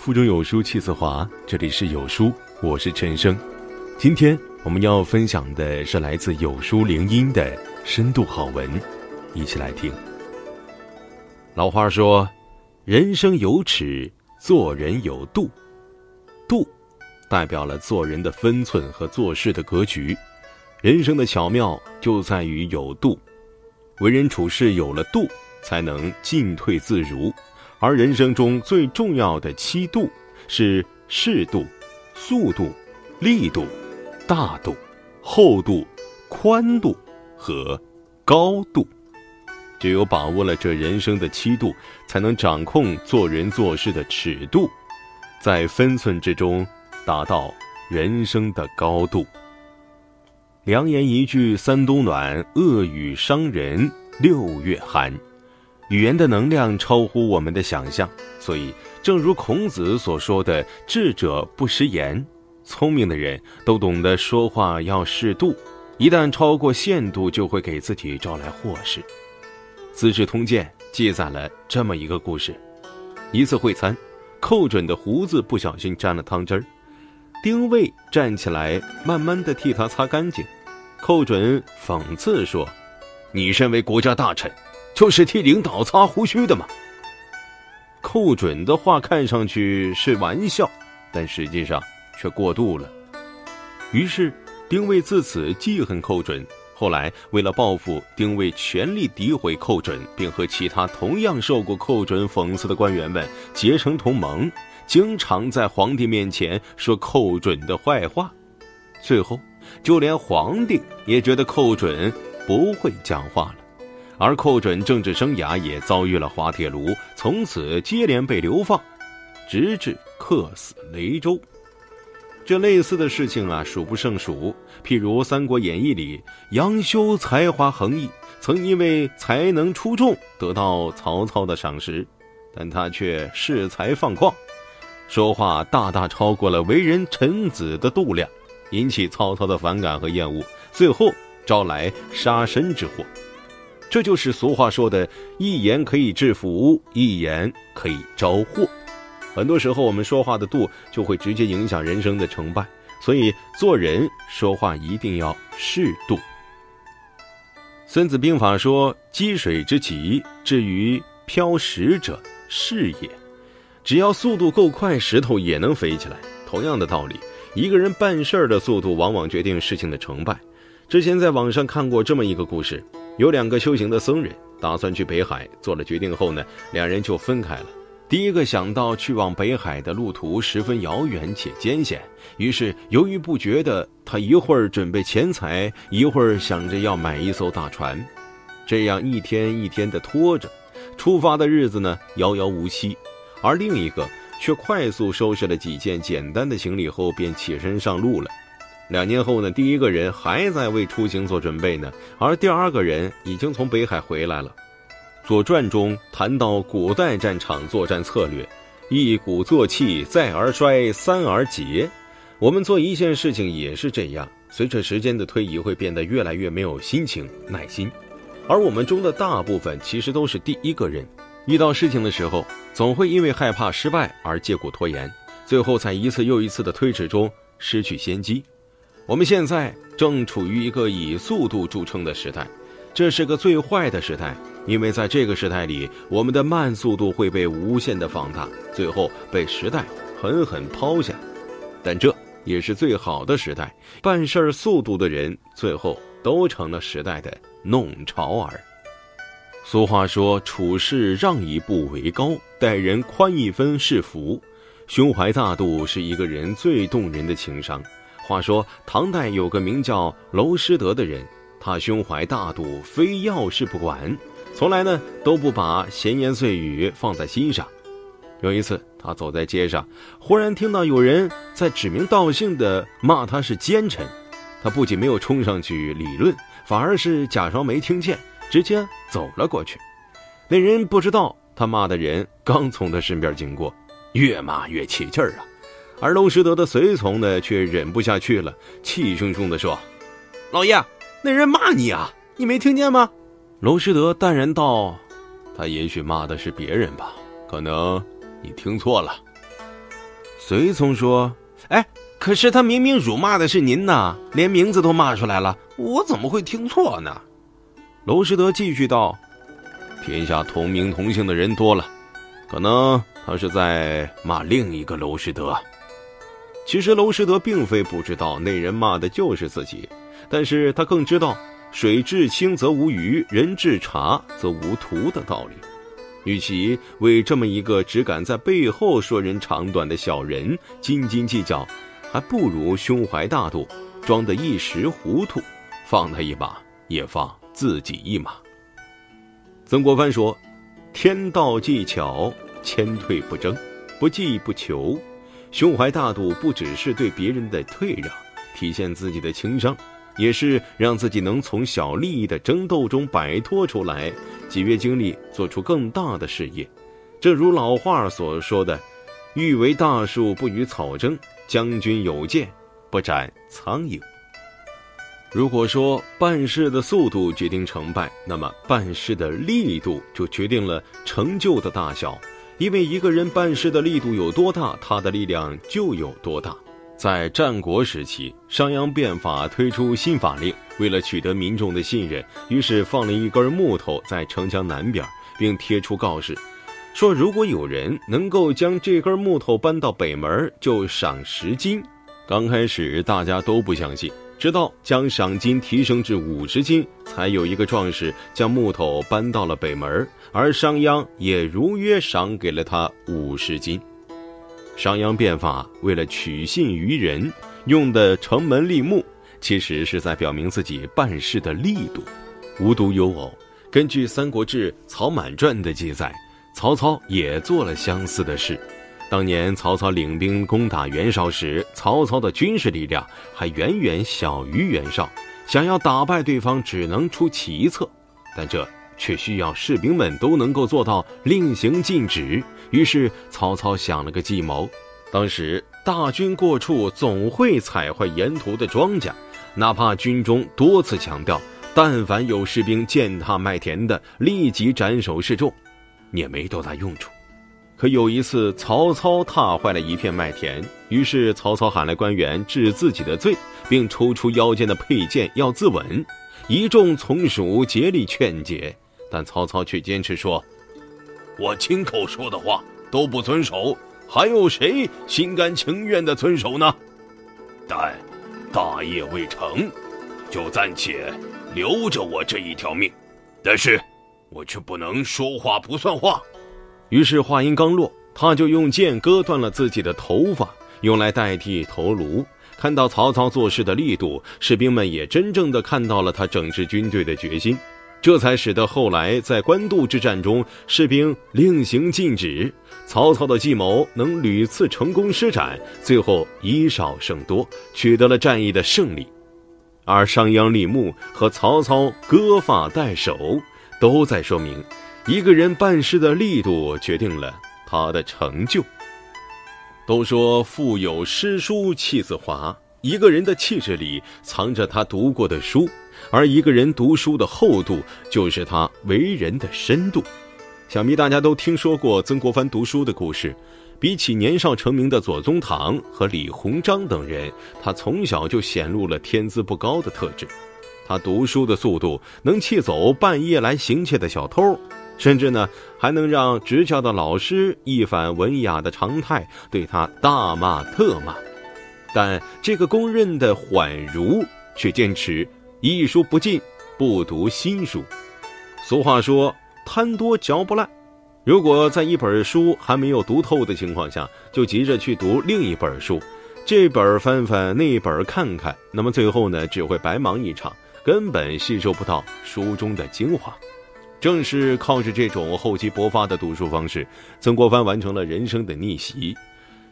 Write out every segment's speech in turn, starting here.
腹中有书气自华，这里是有书，我是陈生。今天我们要分享的是来自有书灵音的深度好文，一起来听。老话说：“人生有尺，做人有度。”度，代表了做人的分寸和做事的格局。人生的巧妙就在于有度，为人处事有了度，才能进退自如。而人生中最重要的七度是适度、速度、力度、大度、厚度、宽度和高度。只有把握了这人生的七度，才能掌控做人做事的尺度，在分寸之中达到人生的高度。良言一句三冬暖，恶语伤人六月寒。语言的能量超乎我们的想象，所以正如孔子所说的“智者不食言”，聪明的人都懂得说话要适度，一旦超过限度，就会给自己招来祸事。《资治通鉴》记载了这么一个故事：一次会餐，寇准的胡子不小心沾了汤汁儿，丁谓站起来慢慢的替他擦干净。寇准讽刺说：“你身为国家大臣。”就是替领导擦胡须的吗？寇准的话看上去是玩笑，但实际上却过度了。于是丁谓自此记恨寇准。后来为了报复，丁谓全力诋毁寇准，并和其他同样受过寇准讽刺的官员们结成同盟，经常在皇帝面前说寇准的坏话。最后，就连皇帝也觉得寇准不会讲话了。而寇准政治生涯也遭遇了滑铁卢，从此接连被流放，直至客死雷州。这类似的事情啊，数不胜数。譬如《三国演义》里，杨修才华横溢，曾因为才能出众得到曹操的赏识，但他却恃才放旷，说话大大超过了为人臣子的度量，引起曹操的反感和厌恶，最后招来杀身之祸。这就是俗话说的“一言可以致富，一言可以招祸”。很多时候，我们说话的度就会直接影响人生的成败，所以做人说话一定要适度。《孙子兵法》说：“积水之急，至于漂石者，是也。”只要速度够快，石头也能飞起来。同样的道理，一个人办事儿的速度，往往决定事情的成败。之前在网上看过这么一个故事。有两个修行的僧人打算去北海，做了决定后呢，两人就分开了。第一个想到去往北海的路途十分遥远且艰险，于是犹豫不决的他一会儿准备钱财，一会儿想着要买一艘大船，这样一天一天的拖着，出发的日子呢遥遥无期。而另一个却快速收拾了几件简单的行李后，便起身上路了。两年后呢，第一个人还在为出行做准备呢，而第二个人已经从北海回来了。《左传》中谈到古代战场作战策略：一鼓作气，再而衰，三而竭。我们做一件事情也是这样，随着时间的推移，会变得越来越没有心情、耐心。而我们中的大部分其实都是第一个人，遇到事情的时候，总会因为害怕失败而借故拖延，最后在一次又一次的推迟中失去先机。我们现在正处于一个以速度著称的时代，这是个最坏的时代，因为在这个时代里，我们的慢速度会被无限的放大，最后被时代狠狠抛下。但这也是最好的时代，办事儿速度的人最后都成了时代的弄潮儿。俗话说：“处事让一步为高，待人宽一分是福。”胸怀大度是一个人最动人的情商。话说，唐代有个名叫娄师德的人，他胸怀大度，非要事不管，从来呢都不把闲言碎语放在心上。有一次，他走在街上，忽然听到有人在指名道姓的骂他是奸臣，他不仅没有冲上去理论，反而是假装没听见，直接走了过去。那人不知道他骂的人刚从他身边经过，越骂越起劲儿啊。而娄师德的随从呢，却忍不下去了，气汹汹地说：“老爷，那人骂你啊，你没听见吗？”娄师德淡然道：“他也许骂的是别人吧，可能你听错了。”随从说：“哎，可是他明明辱骂的是您呐，连名字都骂出来了，我怎么会听错呢？”娄师德继续道：“天下同名同姓的人多了，可能他是在骂另一个娄师德。其实娄师德并非不知道那人骂的就是自己，但是他更知道‘水至清则无鱼，人至察则无徒’的道理。与其为这么一个只敢在背后说人长短的小人斤斤计较，还不如胸怀大度，装得一时糊涂，放他一把，也放自己一马。曾国藩说：“天道技巧，谦退不争，不计不求。胸怀大度，不只是对别人的退让，体现自己的情商。”也是让自己能从小利益的争斗中摆脱出来，节约精力，做出更大的事业。正如老话所说的：“欲为大树，不与草争。将军有剑，不斩苍蝇。”如果说办事的速度决定成败，那么办事的力度就决定了成就的大小。因为一个人办事的力度有多大，他的力量就有多大。在战国时期，商鞅变法推出新法令，为了取得民众的信任，于是放了一根木头在城墙南边，并贴出告示，说如果有人能够将这根木头搬到北门，就赏十金。刚开始大家都不相信，直到将赏金提升至五十金，才有一个壮士将木头搬到了北门，而商鞅也如约赏给了他五十金。商鞅变法为了取信于人，用的城门立木，其实是在表明自己办事的力度。无独有偶，根据《三国志·曹满传》的记载，曹操也做了相似的事。当年曹操领兵攻打袁绍时，曹操的军事力量还远远小于袁绍，想要打败对方，只能出奇策，但这却需要士兵们都能够做到令行禁止。于是曹操想了个计谋，当时大军过处总会踩坏沿途的庄稼，哪怕军中多次强调，但凡有士兵践踏麦田的，立即斩首示众，也没多大用处。可有一次曹操踏坏了一片麦田，于是曹操喊来官员治自己的罪，并抽出腰间的佩剑要自刎，一众从属竭力劝解，但曹操却坚持说。我亲口说的话都不遵守，还有谁心甘情愿的遵守呢？但大业未成，就暂且留着我这一条命。但是，我却不能说话不算话。于是话音刚落，他就用剑割断了自己的头发，用来代替头颅。看到曹操做事的力度，士兵们也真正的看到了他整治军队的决心。这才使得后来在官渡之战中，士兵令行禁止，曹操的计谋能屡次成功施展，最后以少胜多，取得了战役的胜利。而商鞅立木和曹操割发代首，都在说明，一个人办事的力度决定了他的成就。都说腹有诗书气自华，一个人的气质里藏着他读过的书。而一个人读书的厚度，就是他为人的深度。想必大家都听说过曾国藩读书的故事。比起年少成名的左宗棠和李鸿章等人，他从小就显露了天资不高的特质。他读书的速度能气走半夜来行窃的小偷，甚至呢还能让执教的老师一反文雅的常态，对他大骂特骂。但这个公认的缓儒却坚持。一书不进，不读新书。俗话说：“贪多嚼不烂。”如果在一本书还没有读透的情况下，就急着去读另一本书，这本翻翻，那本看看，那么最后呢，只会白忙一场，根本吸收不到书中的精华。正是靠着这种厚积薄发的读书方式，曾国藩完成了人生的逆袭，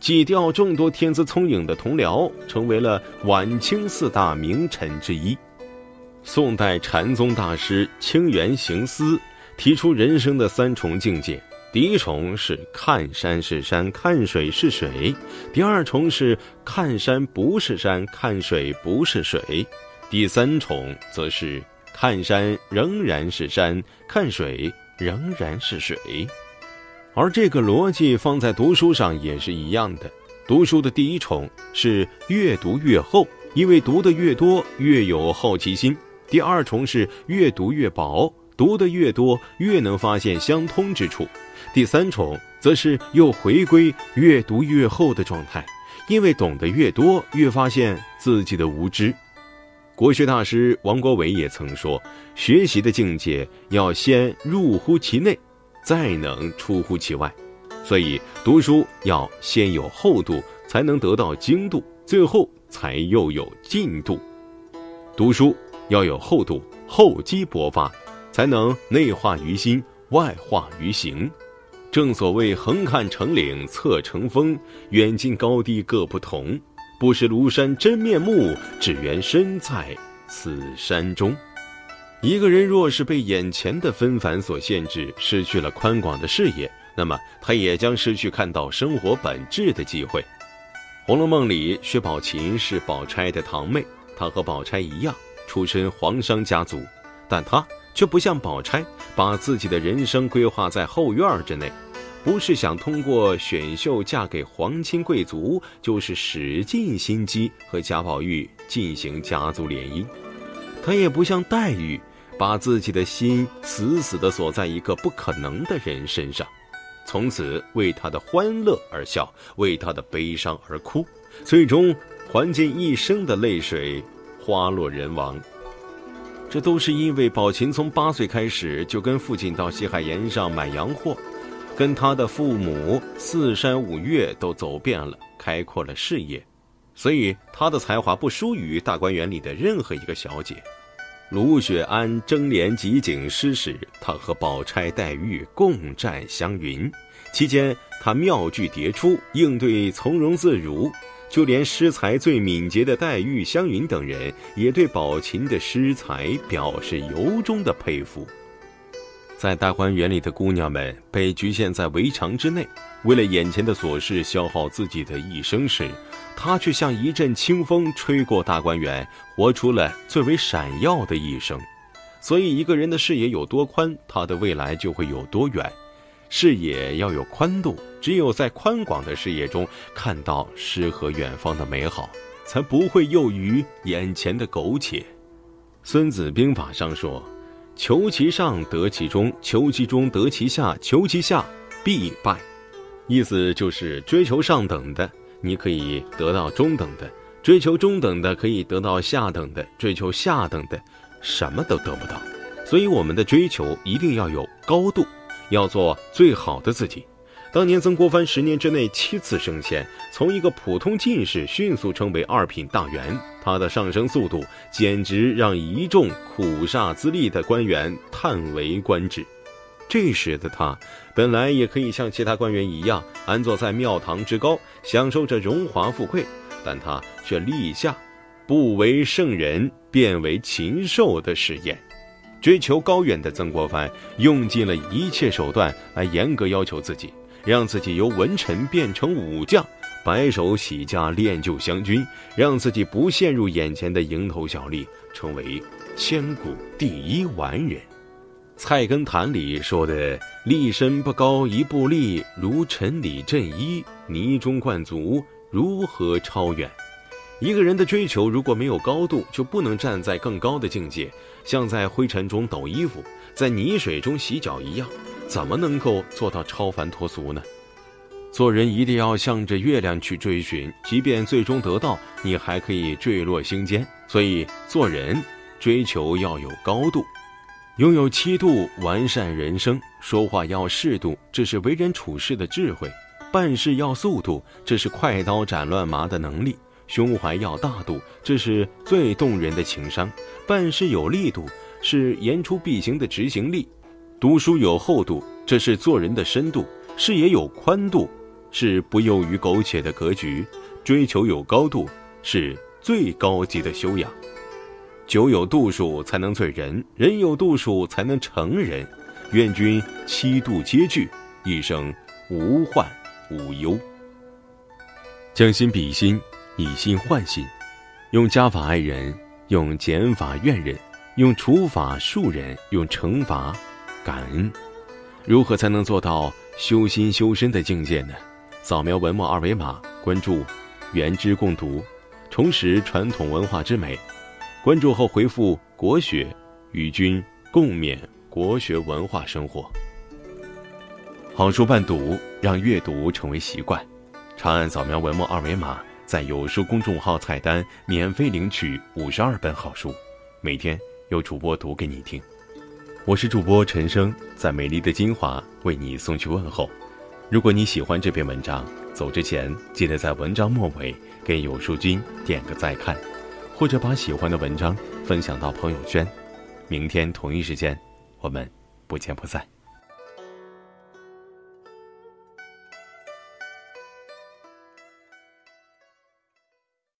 挤掉众多天资聪颖的同僚，成为了晚清四大名臣之一。宋代禅宗大师清源行思提出人生的三重境界：第一重是看山是山，看水是水；第二重是看山不是山，看水不是水；第三重则是看山仍然是山，看水仍然是水。而这个逻辑放在读书上也是一样的。读书的第一重是越读越厚，因为读得越多越有好奇心；第二重是越读越薄，读得越多越能发现相通之处；第三重则是又回归越读越厚的状态，因为懂得越多越发现自己的无知。国学大师王国维也曾说：“学习的境界要先入乎其内，再能出乎其外。”所以读书要先有厚度，才能得到精度，最后才又有进度。读书要有厚度，厚积薄发，才能内化于心，外化于行。正所谓横看成岭侧成峰，远近高低各不同。不识庐山真面目，只缘身在此山中。一个人若是被眼前的纷繁所限制，失去了宽广的视野，那么他也将失去看到生活本质的机会。《红楼梦》里，薛宝琴是宝钗的堂妹，她和宝钗一样出身皇商家族，但她却不像宝钗，把自己的人生规划在后院之内。不是想通过选秀嫁给皇亲贵族，就是使尽心机和贾宝玉进行家族联姻。他也不像黛玉，把自己的心死死地锁在一个不可能的人身上，从此为他的欢乐而笑，为他的悲伤而哭，最终还尽一生的泪水，花落人亡。这都是因为宝琴从八岁开始就跟父亲到西海沿上买洋货。跟他的父母四山五岳都走遍了，开阔了视野，所以他的才华不输于大观园里的任何一个小姐。卢雪庵争联集锦诗时，他和宝钗、黛玉共战湘云，期间他妙句迭出，应对从容自如，就连诗才最敏捷的黛玉、湘云等人，也对宝琴的诗才表示由衷的佩服。在大观园里的姑娘们被局限在围墙之内，为了眼前的琐事消耗自己的一生时，她却像一阵清风吹过大观园，活出了最为闪耀的一生。所以，一个人的视野有多宽，他的未来就会有多远。视野要有宽度，只有在宽广的视野中看到诗和远方的美好，才不会囿于眼前的苟且。《孙子兵法》上说。求其上得其中，求其中得其下，求其下必败。意思就是追求上等的，你可以得到中等的；追求中等的，可以得到下等的；追求下等的，什么都得不到。所以，我们的追求一定要有高度，要做最好的自己。当年曾国藩十年之内七次升迁，从一个普通进士迅速成为二品大员，他的上升速度简直让一众苦煞资历的官员叹为观止。这时的他本来也可以像其他官员一样安坐在庙堂之高，享受着荣华富贵，但他却立下“不为圣人，便为禽兽”的誓言。追求高远的曾国藩用尽了一切手段来严格要求自己。让自己由文臣变成武将，白手起家练就湘军，让自己不陷入眼前的蝇头小利，成为千古第一完人。《菜根谭》里说的“立身不高一步立，如尘里振衣，泥中灌足，如何超远？”一个人的追求如果没有高度，就不能站在更高的境界，像在灰尘中抖衣服，在泥水中洗脚一样。怎么能够做到超凡脱俗呢？做人一定要向着月亮去追寻，即便最终得到，你还可以坠落星间。所以做人追求要有高度，拥有七度完善人生。说话要适度，这是为人处事的智慧；办事要速度，这是快刀斩乱麻的能力；胸怀要大度，这是最动人的情商；办事有力度，是言出必行的执行力。读书有厚度，这是做人的深度；视野有宽度，是不囿于苟且的格局；追求有高度，是最高级的修养。酒有度数才能醉人，人有度数才能成人。愿君七度皆具，一生无患无忧。将心比心，以心换心，用加法爱人，用减法怨人，用除法恕人，用惩罚。感恩，如何才能做到修心修身的境界呢？扫描文末二维码，关注“原知共读”，重拾传统文化之美。关注后回复“国学”，与君共勉国学文化生活。好书伴读，让阅读成为习惯。长按扫描文末二维码，在有书公众号菜单免费领取五十二本好书，每天有主播读给你听。我是主播陈生，在美丽的金华为你送去问候。如果你喜欢这篇文章，走之前记得在文章末尾给有书君点个再看，或者把喜欢的文章分享到朋友圈。明天同一时间，我们不见不散。